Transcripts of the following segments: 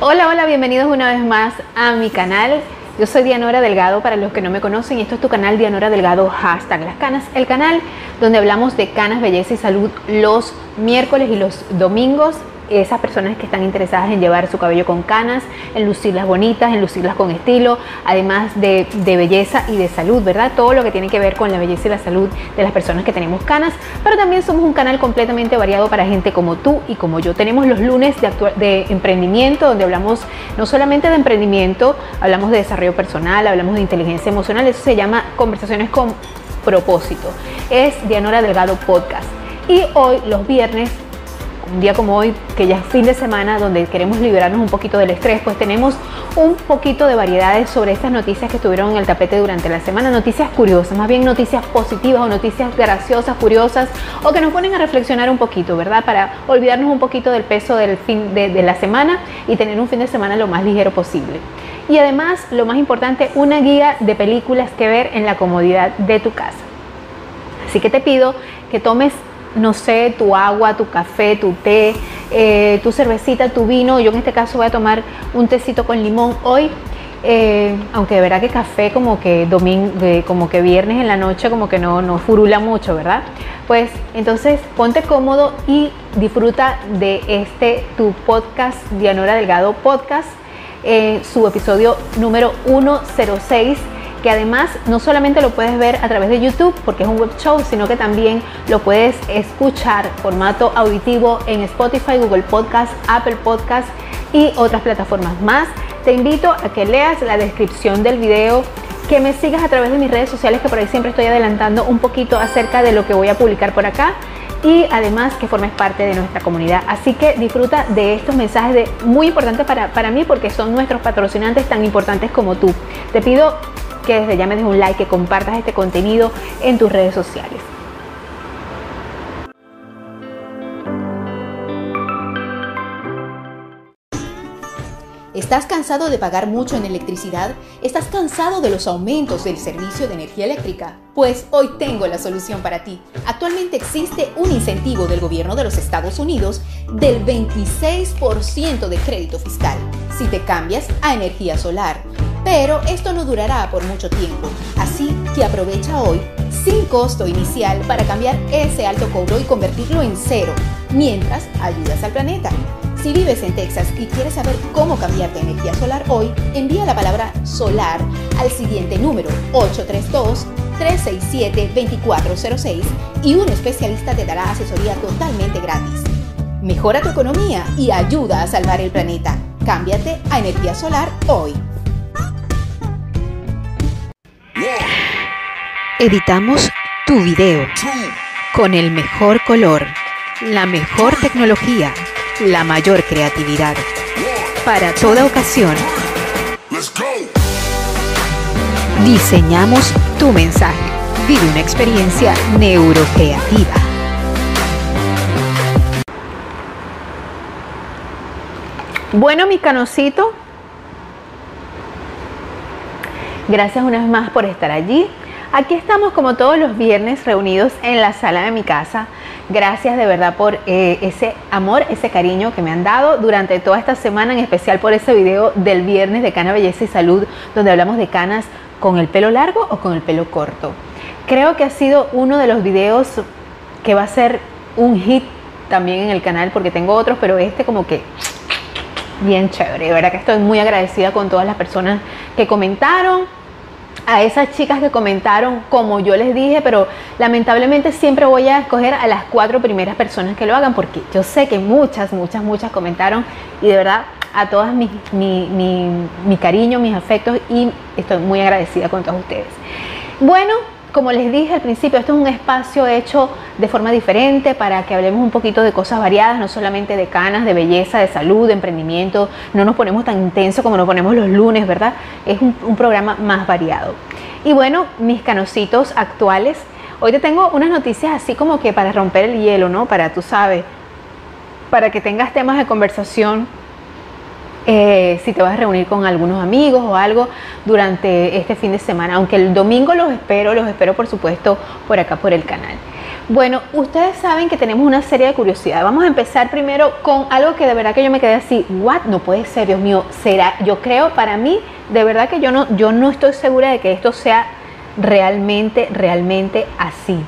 Hola, hola, bienvenidos una vez más a mi canal. Yo soy Dianora Delgado, para los que no me conocen, esto es tu canal Dianora Delgado, hashtag Las Canas, el canal donde hablamos de canas, belleza y salud los miércoles y los domingos esas personas que están interesadas en llevar su cabello con canas, en lucirlas bonitas, en lucirlas con estilo, además de, belleza y de salud, ¿verdad? Todo lo que tiene que ver con la belleza y la salud de las personas que tenemos canas, pero también somos un canal completamente variado para gente como tú y como yo. Tenemos los lunes de, de emprendimiento, donde hablamos no solamente de emprendimiento, hablamos de desarrollo personal, hablamos de inteligencia emocional, eso se llama conversaciones con propósito. Es Dianora Delgado Podcast. Y hoy, los viernes, un día como hoy, que ya es fin de semana, donde queremos liberarnos un poquito del estrés, pues tenemos un poquito de variedades sobre estas noticias que estuvieron en el tapete durante la semana, noticias curiosas, más bien noticias positivas o noticias graciosas, curiosas, o que nos ponen a reflexionar un poquito, ¿verdad? Para olvidarnos un poquito del peso del fin de, de la semana y tener un fin de semana lo más ligero posible. Y además, lo más importante, una guía de películas que ver en la comodidad de tu casa. Así que te pido que tomes no sé, tu agua, tu café, tu té, eh, tu cervecita, tu vino. Yo en este caso voy a tomar un tecito con limón hoy. Eh, aunque de verdad que café como que domingo, como que viernes en la noche como que no, no furula mucho, ¿verdad? Pues entonces ponte cómodo y disfruta de este tu podcast, Dianora Delgado Podcast, eh, su episodio número 106 que además no solamente lo puedes ver a través de YouTube porque es un web show, sino que también lo puedes escuchar formato auditivo en Spotify, Google Podcast, Apple Podcast y otras plataformas más. Te invito a que leas la descripción del video, que me sigas a través de mis redes sociales, que por ahí siempre estoy adelantando un poquito acerca de lo que voy a publicar por acá y además que formes parte de nuestra comunidad. Así que disfruta de estos mensajes de, muy importantes para, para mí porque son nuestros patrocinantes tan importantes como tú. Te pido que desde ya me des un like, que compartas este contenido en tus redes sociales. ¿Estás cansado de pagar mucho en electricidad? ¿Estás cansado de los aumentos del servicio de energía eléctrica? Pues hoy tengo la solución para ti. Actualmente existe un incentivo del gobierno de los Estados Unidos del 26% de crédito fiscal si te cambias a energía solar. Pero esto no durará por mucho tiempo, así que aprovecha hoy sin costo inicial para cambiar ese alto cobro y convertirlo en cero, mientras ayudas al planeta. Si vives en Texas y quieres saber cómo cambiarte a energía solar hoy, envía la palabra solar al siguiente número 832-367-2406 y un especialista te dará asesoría totalmente gratis. Mejora tu economía y ayuda a salvar el planeta. Cámbiate a energía solar hoy. Editamos tu video con el mejor color, la mejor tecnología, la mayor creatividad. Para toda ocasión, diseñamos tu mensaje. Vive una experiencia neurocreativa. Bueno, mi canocito, gracias una vez más por estar allí. Aquí estamos como todos los viernes reunidos en la sala de mi casa. Gracias de verdad por eh, ese amor, ese cariño que me han dado durante toda esta semana, en especial por ese video del viernes de Cana Belleza y Salud, donde hablamos de canas con el pelo largo o con el pelo corto. Creo que ha sido uno de los videos que va a ser un hit también en el canal, porque tengo otros, pero este como que bien chévere. De verdad que estoy muy agradecida con todas las personas que comentaron a esas chicas que comentaron como yo les dije, pero lamentablemente siempre voy a escoger a las cuatro primeras personas que lo hagan porque yo sé que muchas, muchas, muchas comentaron y de verdad a todas mi, mi cariño, mis afectos y estoy muy agradecida con todos ustedes. Bueno, como les dije al principio, esto es un espacio hecho de forma diferente para que hablemos un poquito de cosas variadas, no solamente de canas, de belleza, de salud, de emprendimiento. No nos ponemos tan intenso como nos ponemos los lunes, ¿verdad? Es un, un programa más variado. Y bueno, mis canositos actuales. Hoy te tengo unas noticias así como que para romper el hielo, ¿no? Para, tú sabes, para que tengas temas de conversación eh, si te vas a reunir con algunos amigos o algo durante este fin de semana. Aunque el domingo los espero, los espero por supuesto por acá por el canal. Bueno, ustedes saben que tenemos una serie de curiosidades. Vamos a empezar primero con algo que de verdad que yo me quedé así, what? No puede ser, Dios mío, será, yo creo para mí, de verdad que yo no, yo no estoy segura de que esto sea realmente, realmente así.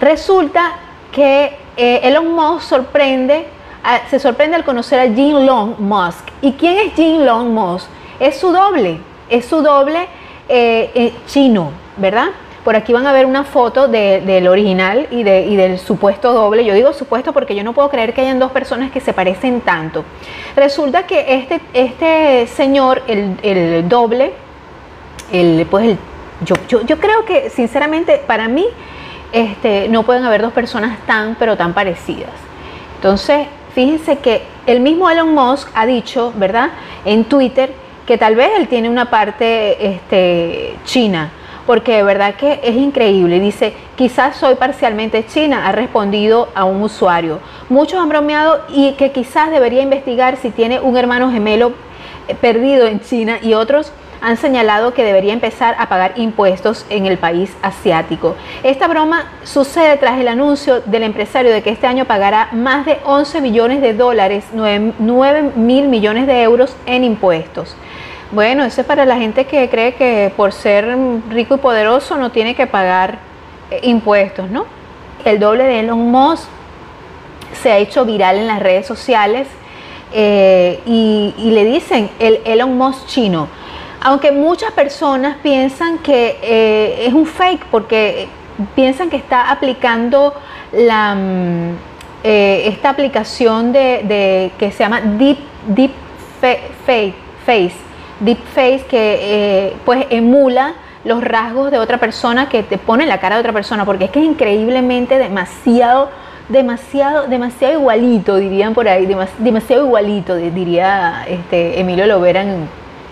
Resulta que eh, Elon Musk sorprende, se sorprende al conocer a Jin Long Musk. ¿Y quién es Jin Long Musk? Es su doble, es su doble eh, eh, chino, ¿verdad? Por aquí van a ver una foto del original y, del supuesto doble. Yo digo supuesto porque yo no puedo creer que hayan dos personas que se parecen tanto. Resulta que este, este señor, el, doble, el, pues yo, yo, creo que sinceramente para mí este, no pueden haber dos personas tan, pero tan parecidas. Entonces, fíjense que el mismo Elon Musk ha dicho, ¿verdad? En Twitter que tal vez él tiene una parte este, china porque de verdad que es increíble. Dice, quizás soy parcialmente china, ha respondido a un usuario. Muchos han bromeado y que quizás debería investigar si tiene un hermano gemelo eh, perdido en China y otros han señalado que debería empezar a pagar impuestos en el país asiático. Esta broma sucede tras el anuncio del empresario de que este año pagará más de 11 millones de dólares, 9 mil millones de euros en impuestos. Bueno, eso es para la gente que cree que por ser rico y poderoso no tiene que pagar eh, impuestos, ¿no? El doble de Elon Musk se ha hecho viral en las redes sociales eh, y, le dicen el Elon Musk chino. Aunque muchas personas piensan que eh, es un fake porque piensan que está aplicando la, mm, esta aplicación de, que se llama Deep, Deep Face. Deepfake que eh, pues emula los rasgos de otra persona que te pone la cara de otra persona, porque es que es increíblemente demasiado, demasiado, demasiado igualito, dirían por ahí, demasiado igualito, diría este, Emilio Lovera en,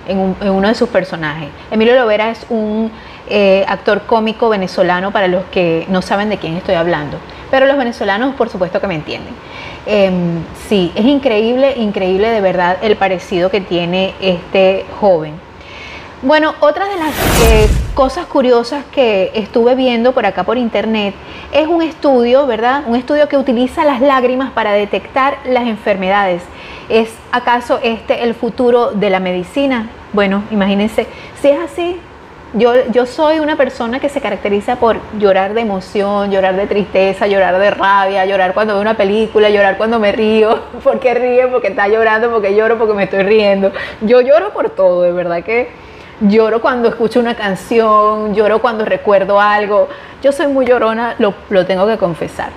uno de sus personajes. Emilio Lovera es un eh, actor cómico venezolano para los que no saben de quién estoy hablando, pero los venezolanos por supuesto que me entienden. Em, sí, es increíble, increíble de verdad el parecido que tiene este joven. Bueno, otra de las eh, cosas curiosas que estuve viendo por acá por internet es un estudio, ¿verdad? Un estudio que utiliza las lágrimas para detectar las enfermedades. ¿Es acaso este el futuro de la medicina? Bueno, imagínense, si es así, yo, yo soy una persona que se caracteriza por llorar de emoción, llorar de tristeza, llorar de rabia, llorar cuando veo una película, llorar cuando me río, porque ríe, porque está llorando, porque lloro, porque me estoy riendo. Yo lloro por todo, de verdad que lloro cuando escucho una canción, lloro cuando recuerdo algo. Yo soy muy llorona, lo, lo tengo que confesar.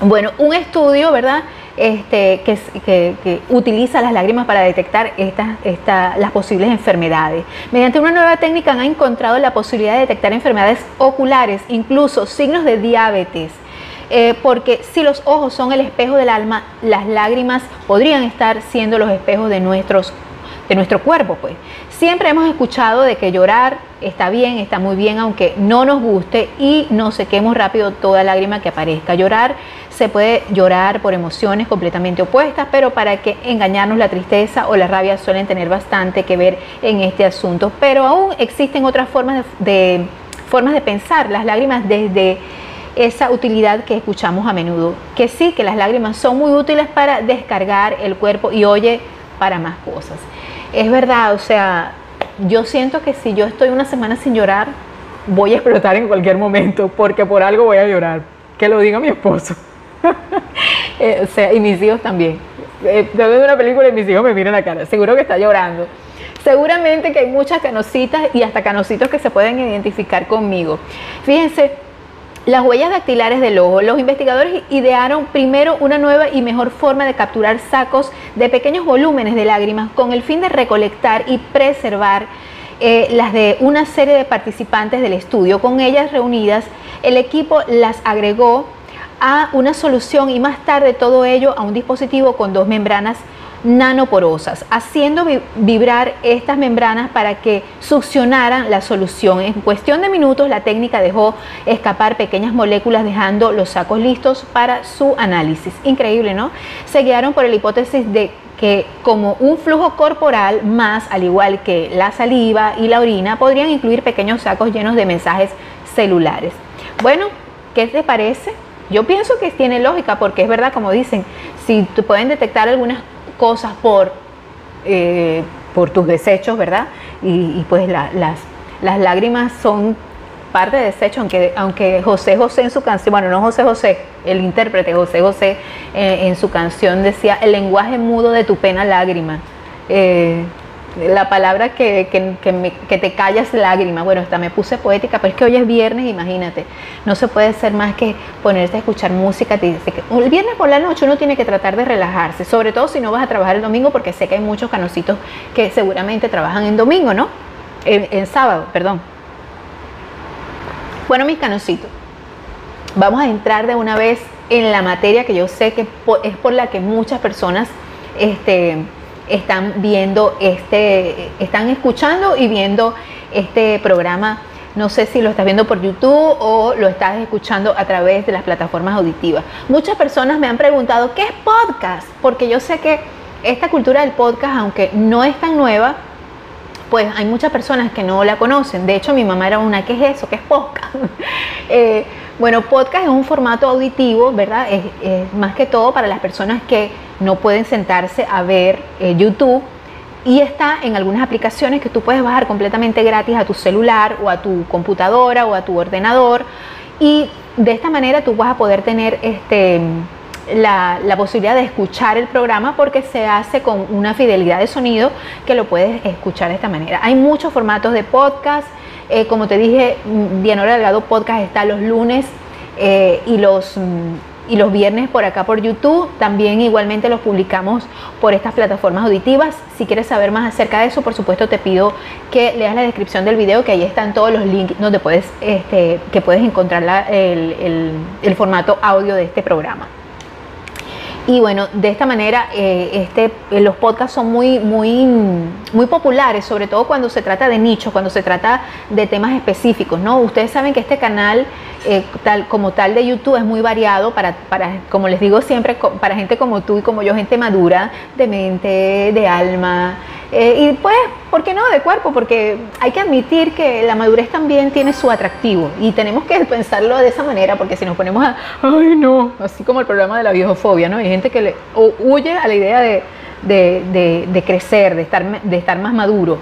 Bueno, un estudio, ¿verdad? Este, que, utiliza las lágrimas para detectar las posibles enfermedades. Mediante una nueva técnica han encontrado la posibilidad de detectar enfermedades oculares, incluso signos de diabetes. Eh, porque si los ojos son el espejo del alma, las lágrimas podrían estar siendo los espejos de nuestros de nuestro cuerpo, pues. Siempre hemos escuchado de que llorar está bien, está muy bien, aunque no nos guste y no sequemos rápido toda lágrima que aparezca. Llorar se puede llorar por emociones completamente opuestas, pero para que engañarnos la tristeza o la rabia suelen tener bastante que ver en este asunto. Pero aún existen otras formas de, formas de pensar las lágrimas desde esa utilidad que escuchamos a menudo. Que sí, que las lágrimas son muy útiles para descargar el cuerpo y oye, para más cosas. Es verdad, o sea, yo siento que si yo estoy una semana sin llorar, voy a explotar en cualquier momento, porque por algo voy a llorar. Que lo diga mi esposo. Eh, o sea, y mis hijos también. Eh, veo una película y mis hijos me miran la cara. Seguro que está llorando. Seguramente que hay muchas canositas y hasta canositos que se pueden identificar conmigo. Fíjense, las huellas dactilares del ojo. Los investigadores idearon primero una nueva y mejor forma de capturar sacos de pequeños volúmenes de lágrimas con el fin de recolectar y preservar eh, las de una serie de participantes del estudio. Con ellas reunidas, el equipo las agregó a una solución y más tarde todo ello a un dispositivo con dos membranas nanoporosas, haciendo vibrar estas membranas para que succionaran la solución. En cuestión de minutos la técnica dejó escapar pequeñas moléculas dejando los sacos listos para su análisis. Increíble, ¿no? Se guiaron por la hipótesis de que como un flujo corporal más, al igual que la saliva y la orina, podrían incluir pequeños sacos llenos de mensajes celulares. Bueno, ¿qué te parece? Yo pienso que tiene lógica porque es verdad, como dicen, si pueden detectar algunas cosas por, eh, por tus desechos, ¿verdad? Y, pues las, las lágrimas son parte de desecho, aunque, aunque José José en su canción, bueno, no José José, el intérprete José José eh, en su canción decía, el lenguaje mudo de tu pena lágrima. Eh, la palabra que, que, te callas lágrima. Bueno, esta me puse poética, pero es que hoy es viernes, imagínate. No se puede ser más que ponerse a escuchar música. Que el viernes por la noche uno tiene que tratar de relajarse, sobre todo si no vas a trabajar el domingo, porque sé que hay muchos canositos que seguramente trabajan en domingo, ¿no? En, sábado, perdón. Bueno, mis canositos, vamos a entrar de una vez en la materia que yo sé que es por la que muchas personas este, están viendo este, están escuchando y viendo este programa. No sé si lo estás viendo por YouTube o lo estás escuchando a través de las plataformas auditivas. Muchas personas me han preguntado, ¿qué es podcast? Porque yo sé que esta cultura del podcast, aunque no es tan nueva, pues hay muchas personas que no la conocen. De hecho, mi mamá era una, ¿qué es eso? ¿Qué es podcast? Eh, bueno, podcast es un formato auditivo, ¿verdad? Es, más que todo para las personas que no pueden sentarse a ver eh, YouTube y está en algunas aplicaciones que tú puedes bajar completamente gratis a tu celular o a tu computadora o a tu ordenador y de esta manera tú vas a poder tener este la, posibilidad de escuchar el programa porque se hace con una fidelidad de sonido que lo puedes escuchar de esta manera. Hay muchos formatos de podcast, eh, como te dije, Dianora Delgado Podcast está los lunes eh, y los mm, y los viernes por acá por YouTube. También igualmente los publicamos por estas plataformas auditivas. Si quieres saber más acerca de eso, por supuesto te pido que leas la descripción del video, que ahí están todos los links donde puedes, este, que puedes encontrar el formato audio de este programa. Y bueno, de esta manera eh, este, eh, los podcasts son muy, muy, muy populares, sobre todo cuando se trata de nichos, cuando se trata de temas específicos. ¿no? Ustedes saben que este canal, eh, tal, como tal de YouTube, es muy variado para, para, como les digo siempre, para gente como tú y como yo, gente madura, de mente, de alma, eh, y pues, ¿por qué no de cuerpo? Porque hay que admitir que la madurez también tiene su atractivo y tenemos que pensarlo de esa manera porque si nos ponemos a, ay no, así como el problema de la viejofobia, ¿no? Hay gente que le, huye a la idea de, de, crecer, de estar, de estar más maduro.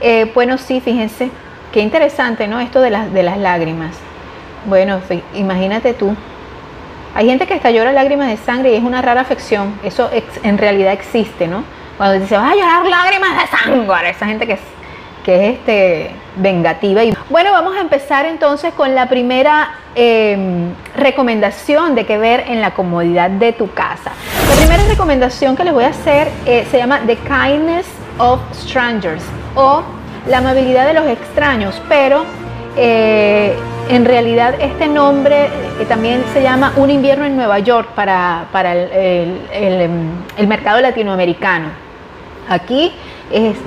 Eh, bueno, sí, fíjense, qué interesante, ¿no? Esto de las, de las lágrimas. Bueno, imagínate tú. Hay gente que hasta llora lágrimas de sangre y es una rara afección. Eso en realidad existe, ¿no? Cuando dice, vas a llorar lágrimas de sangre, esa gente que es, que es este, vengativa. Y, bueno, vamos a empezar entonces con la primera em, recomendación de que ver en la comodidad de tu casa. La primera recomendación que les voy a hacer eh, se llama The Kindness of Strangers o la amabilidad de los extraños, pero eh, en realidad este nombre eh, también se llama Un invierno en Nueva York para, para el, el mercado latinoamericano. Aquí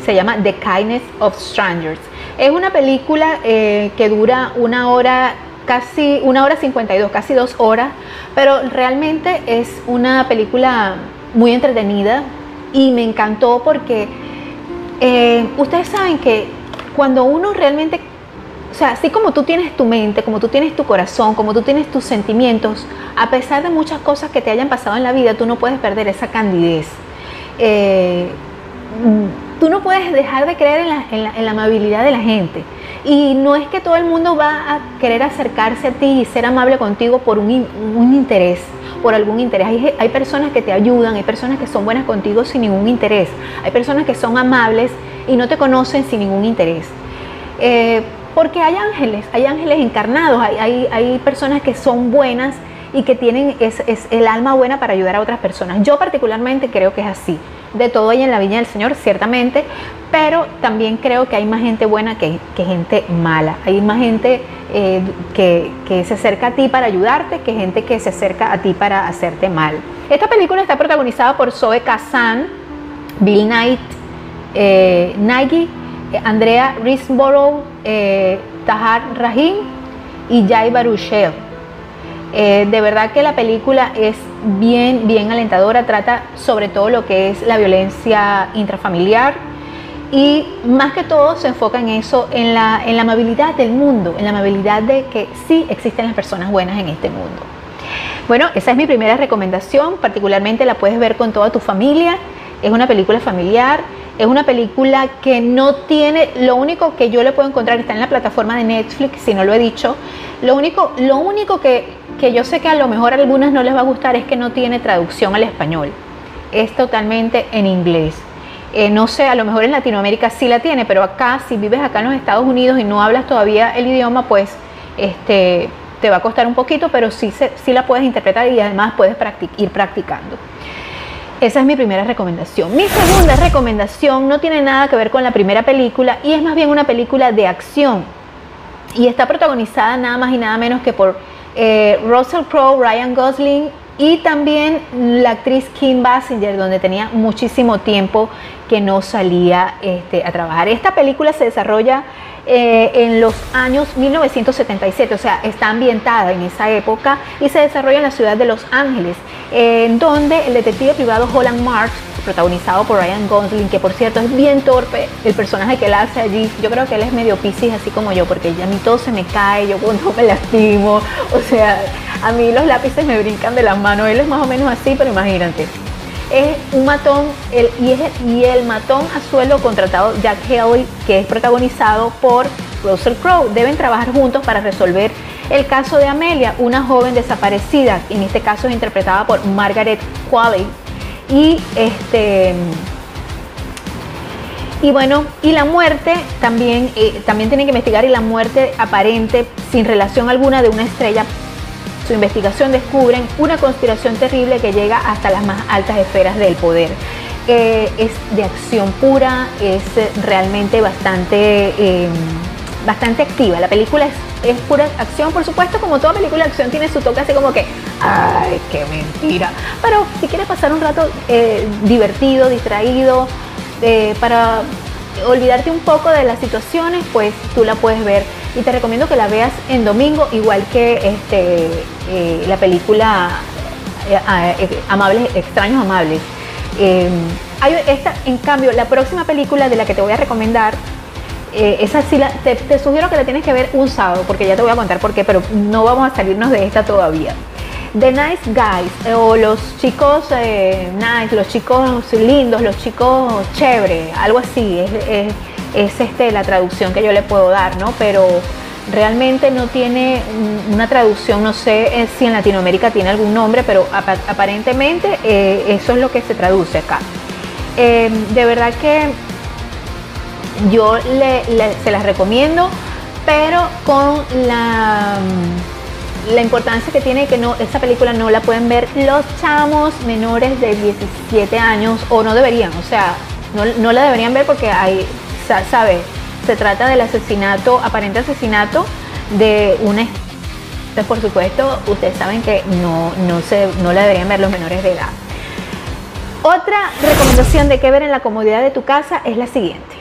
se llama The Kindness of Strangers. Es una película eh, que dura una hora, casi una hora 52, casi dos horas, pero realmente es una película muy entretenida y me encantó porque eh, ustedes saben que cuando uno realmente, o sea, así como tú tienes tu mente, como tú tienes tu corazón, como tú tienes tus sentimientos, a pesar de muchas cosas que te hayan pasado en la vida, tú no puedes perder esa candidez. Eh, tú no puedes dejar de creer en la, amabilidad de la gente. Y no es que todo el mundo va a querer acercarse a ti y ser amable contigo por un, interés, por algún interés. Hay, personas que te ayudan, hay personas que son buenas contigo sin ningún interés. Hay personas que son amables y no te conocen sin ningún interés. Eh, porque hay ángeles, hay ángeles encarnados, hay, hay personas que son buenas y que tienen es, el alma buena para ayudar a otras personas. Yo particularmente creo que es así. De todo hay en la viña del Señor, ciertamente, pero también creo que hay más gente buena que, gente mala. Hay más gente eh, que, se acerca a ti para ayudarte que gente que se acerca a ti para hacerte mal. Esta película está protagonizada por Zoe Kazan, Bill Knight, eh, Nike, Andrea Risborough, eh, Tahar Rahim y Jai Baruchel. Eh, de verdad que la película es bien, bien alentadora, trata sobre todo lo que es la violencia intrafamiliar y más que todo se enfoca en eso, en la, en la amabilidad del mundo, en la amabilidad de que sí existen las personas buenas en este mundo. Bueno, esa es mi primera recomendación, particularmente la puedes ver con toda tu familia, es una película familiar, es una película que no tiene, lo único que yo le puedo encontrar está en la plataforma de Netflix, si no lo he dicho, lo único, lo único que, que yo sé que a lo mejor a algunas no les va a gustar es que no tiene traducción al español, es totalmente en inglés. Eh, no sé, a lo mejor en Latinoamérica sí la tiene, pero acá, si vives acá en los Estados Unidos y no hablas todavía el idioma, pues este, te va a costar un poquito, pero sí, sí la puedes interpretar y además puedes ir practicando. Esa es mi primera recomendación. Mi segunda recomendación no tiene nada que ver con la primera película y es más bien una película de acción. Y está protagonizada nada más y nada menos que por eh, Russell Crowe, Ryan Gosling y también la actriz Kim Basinger, donde tenía muchísimo tiempo que no salía este, a trabajar. Esta película se desarrolla eh, en los años 1977, o sea, está ambientada en esa época y se desarrolla en la ciudad de Los Ángeles, en donde el detective privado Holland Marks, protagonizado por Ryan Gosling, que por cierto es bien torpe, el personaje que él hace allí, yo creo que él es medio piscis así como yo, porque a mí todo se me cae, yo cuando me lastimo, o sea, a mí los lápices me brincan de las manos, él es más o menos así, pero imagínate. Es un matón y, el matón a suelo contratado Jack Haley, que es protagonizado por Russell Crowe. Deben trabajar juntos para resolver el caso de Amelia, una joven desaparecida, en este caso es interpretada por Margaret Qualley. Y este y bueno, y la muerte también, eh, también tienen que investigar y la muerte aparente sin relación alguna de una estrella su investigación descubren una conspiración terrible que llega hasta las más altas esferas del poder. Eh, es de acción pura, es realmente bastante, em, bastante activa. La película es, pura acción, por supuesto, como toda película de acción tiene su toque así como que, ay, qué mentira. Pero si quieres pasar un rato eh, divertido, distraído, eh, para olvidarte un poco de las situaciones, pues tú la puedes ver y te recomiendo que la veas en domingo, igual que este, eh, la película eh, eh, Amables, Extraños Amables. Em, hay esta, en cambio, la próxima película de la que te voy a recomendar, esa sí la, te, sugiero que la tienes que ver un sábado, porque ya te voy a contar por qué, pero no vamos a salirnos de esta todavía. The Nice Guys, o los chicos nice, los chicos lindos, los chicos chévere, algo así, este, la traducción que yo le puedo dar, ¿no? Pero realmente no tiene una traducción, no sé eh, si en Latinoamérica tiene algún nombre, pero aparentemente eh, eso es lo que se traduce acá. Em, de verdad que yo se las recomiendo, pero con la, la importancia que tiene que no, esta película no la pueden ver los chamos menores de 17 años o no deberían, o sea, no, no la deberían ver porque hay sabe, se trata del asesinato, aparente asesinato de una por supuesto, ustedes saben que no, no, se, no la deberían ver los menores de edad. Otra recomendación de qué ver en la comodidad de tu casa es la siguiente.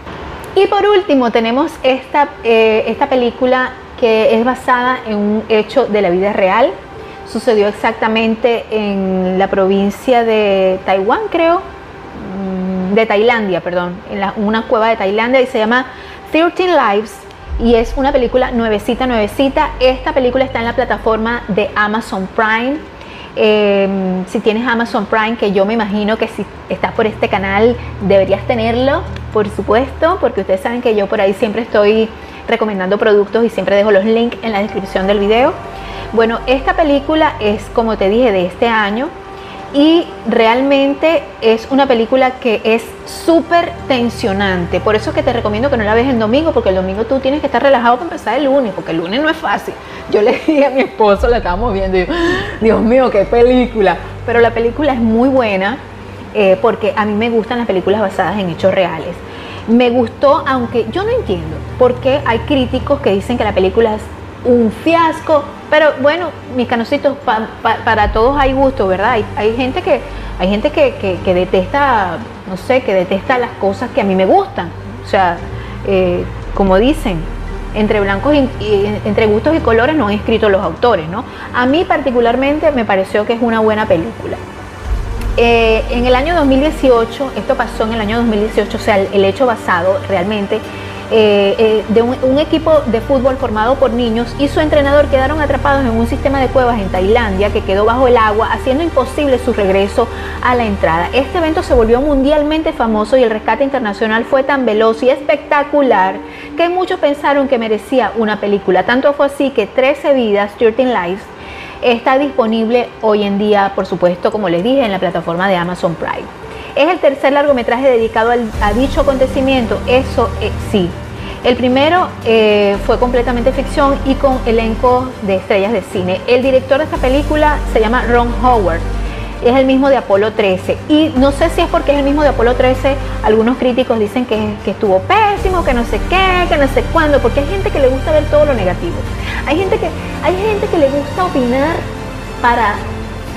Y por último tenemos esta, eh, esta película que es basada en un hecho de la vida real. Sucedió exactamente en la provincia de Taiwán, creo, de Tailandia, perdón, en una cueva de Tailandia y se llama 13 Lives y es una película nuevecita, nuevecita. Esta película está en la plataforma de Amazon Prime. Em, si tienes Amazon Prime, que yo me imagino que si estás por este canal deberías tenerlo, por supuesto, porque ustedes saben que yo por ahí siempre estoy recomendando productos y siempre dejo los links en la descripción del video. Bueno, esta película es, como te dije, de este año y realmente es una película que es súper tensionante. Por eso que te recomiendo que no la veas el domingo, porque el domingo tú tienes que estar relajado para empezar el lunes, porque el lunes no es fácil. Yo le dije a mi esposo, la estábamos viendo, yo, Dios mío, qué película. Pero la película es muy buena eh, porque a mí me gustan las películas basadas en hechos reales. Me gustó, aunque yo no entiendo por qué hay críticos que dicen que la película es un fiasco, pero bueno, mis canositos, para todos hay gusto, ¿verdad? Hay, gente, que, hay gente que, detesta, no sé, que detesta las cosas que a mí me gustan. O sea, eh, como dicen, entre blancos y, entre gustos y colores no han escrito los autores, ¿no? A mí particularmente me pareció que es una buena película. eh, en el año 2018, esto pasó en el año 2018, o sea, el, hecho basado realmente eh, eh, de un, equipo de fútbol formado por niños y su entrenador quedaron atrapados en un sistema de cuevas en Tailandia que quedó bajo el agua, haciendo imposible su regreso a la entrada. Este evento se volvió mundialmente famoso y el rescate internacional fue tan veloz y espectacular que muchos pensaron que merecía una película. Tanto fue así que 13 vidas, 13 lives, Está disponible hoy en día, por supuesto, como les dije, en la plataforma de Amazon Prime. Es el tercer largometraje dedicado a dicho acontecimiento, eso eh, sí. El primero eh, fue completamente ficción y con elenco de estrellas de cine. El director de esta película se llama Ron Howard es el mismo de Apolo 13. Y no sé si es porque es el mismo de Apolo 13, algunos críticos dicen que, estuvo pésimo, que no sé qué, que no sé cuándo, porque hay gente que le gusta ver todo lo negativo. Hay gente que, hay gente que le gusta opinar para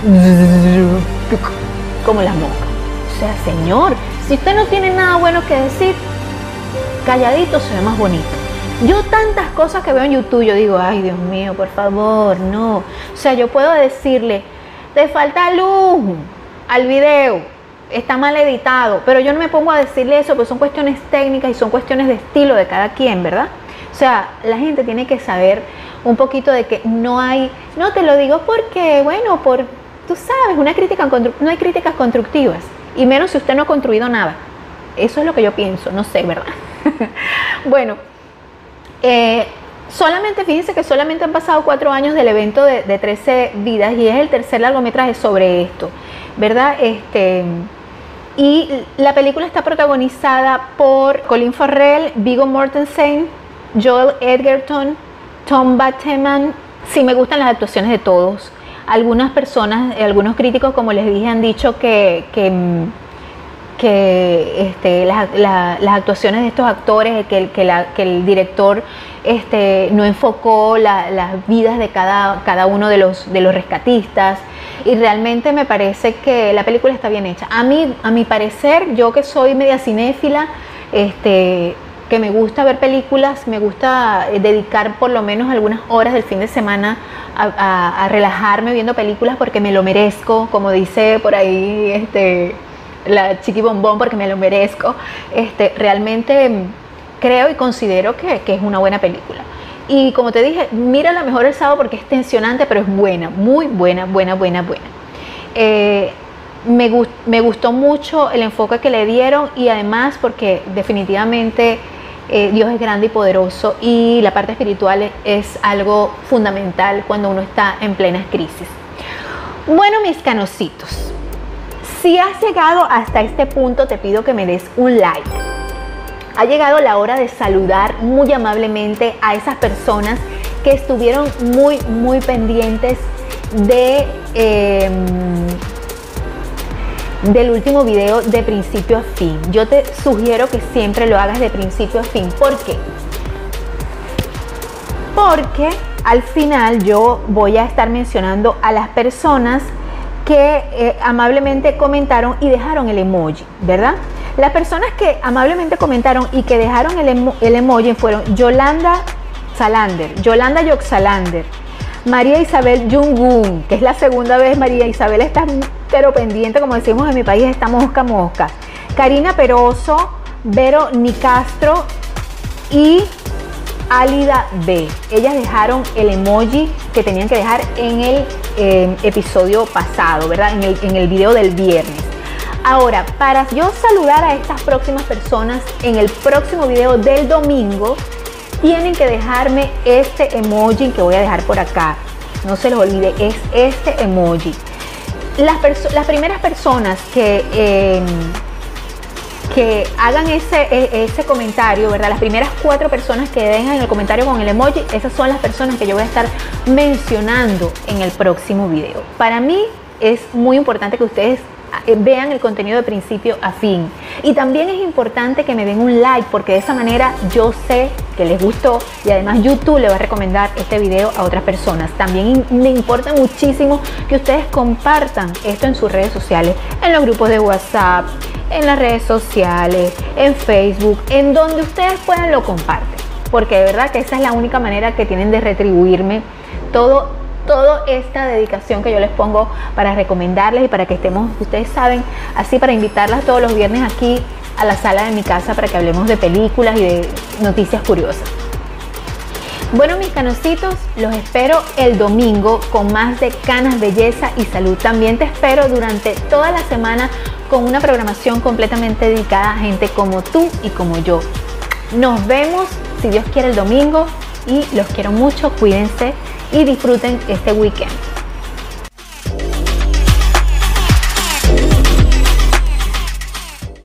como las moscas. Sea, señor, si usted no tiene nada bueno que decir, calladito se ve más bonito. Yo tantas cosas que veo en YouTube, yo digo, ay Dios mío, por favor, no. O sea, yo puedo decirle, te falta luz al video, está mal editado, pero yo no me pongo a decirle eso, porque son cuestiones técnicas y son cuestiones de estilo de cada quien, ¿verdad? O sea, la gente tiene que saber un poquito de que no hay, no te lo digo porque, bueno, por, tú sabes, una crítica, no hay críticas constructivas, y menos si usted no ha construido nada. Eso es lo que yo pienso, no sé, ¿verdad? bueno, eh, Solamente, fíjense que solamente han pasado cuatro años del evento de, 13 vidas y es el tercer largometraje sobre esto, ¿verdad? Este, y la película está protagonizada por Colin Farrell, Viggo Mortensen, Joel Edgerton, Tom Bateman. Sí, me gustan las actuaciones de todos. Algunas personas, algunos críticos, como les dije, han dicho que, que, este, las, actuaciones de estos actores, que, que el director este, no enfocó las vidas de cada, cada uno de los, de los rescatistas y realmente me parece que la película está bien hecha. A mí, a mi parecer, yo que soy media cinéfila, este, que me gusta ver películas, me gusta eh, dedicar por lo menos algunas horas del fin de semana a, relajarme viendo películas porque me lo merezco, como dice por ahí este, la chiqui bombón, porque me lo merezco. Este, realmente creo y considero que, es una buena película. Y como te dije, mira la mejor el sábado porque es tensionante, pero es buena, muy buena, buena, buena, buena. Eh, me, gustó mucho el enfoque que le dieron y además porque definitivamente eh, Dios es grande y poderoso y la parte espiritual es algo fundamental cuando uno está en plenas crisis. Bueno, mis canositos, si has llegado hasta este punto, te pido que me des un like ha llegado la hora de saludar muy amablemente a esas personas que estuvieron muy, muy pendientes de, em, del último video de principio a fin. Yo te sugiero que siempre lo hagas de principio a fin. ¿Por qué? Porque al final yo voy a estar mencionando a las personas que eh, amablemente comentaron y dejaron el emoji, ¿verdad? Las personas que amablemente comentaron y que dejaron el, emoji fueron Yolanda Salander, Yolanda Yoxalander, María Isabel Jungun, que es la segunda vez María Isabel está pero pendiente, como decimos en mi país, está mosca mosca. Karina Peroso, Vero Nicastro y Álida B. Ellas dejaron el emoji que tenían que dejar en el eh, episodio pasado, ¿verdad? En el, en el video del viernes. Ahora, para yo saludar a estas próximas personas en el próximo video del domingo, tienen que dejarme este emoji que voy a dejar por acá. No se les olvide, es este emoji. Las, las primeras personas que, em, que hagan ese, e, ese comentario, ¿verdad? Las primeras cuatro personas que dejan el comentario con el emoji, esas son las personas que yo voy a estar mencionando en el próximo video. Para mí es muy importante que ustedes vean el contenido de principio a fin. Y también es importante que me den un like porque de esa manera yo sé que les gustó y además YouTube le va a recomendar este video a otras personas. También me importa muchísimo que ustedes compartan esto en sus redes sociales, en los grupos de WhatsApp, en las redes sociales, en Facebook, en donde ustedes puedan lo comparten. Porque de verdad que esa es la única manera que tienen de retribuirme todo toda esta dedicación que yo les pongo para recomendarles y para que estemos, ustedes saben, así para invitarlas todos los viernes aquí a la sala de mi casa para que hablemos de películas y de noticias curiosas. Bueno, mis canositos, los espero el domingo con más de canas, belleza y salud. También te espero durante toda la semana con una programación completamente dedicada a gente como tú y como yo. Nos vemos, si Dios quiere, el domingo y los quiero mucho. Cuídense y disfruten este weekend.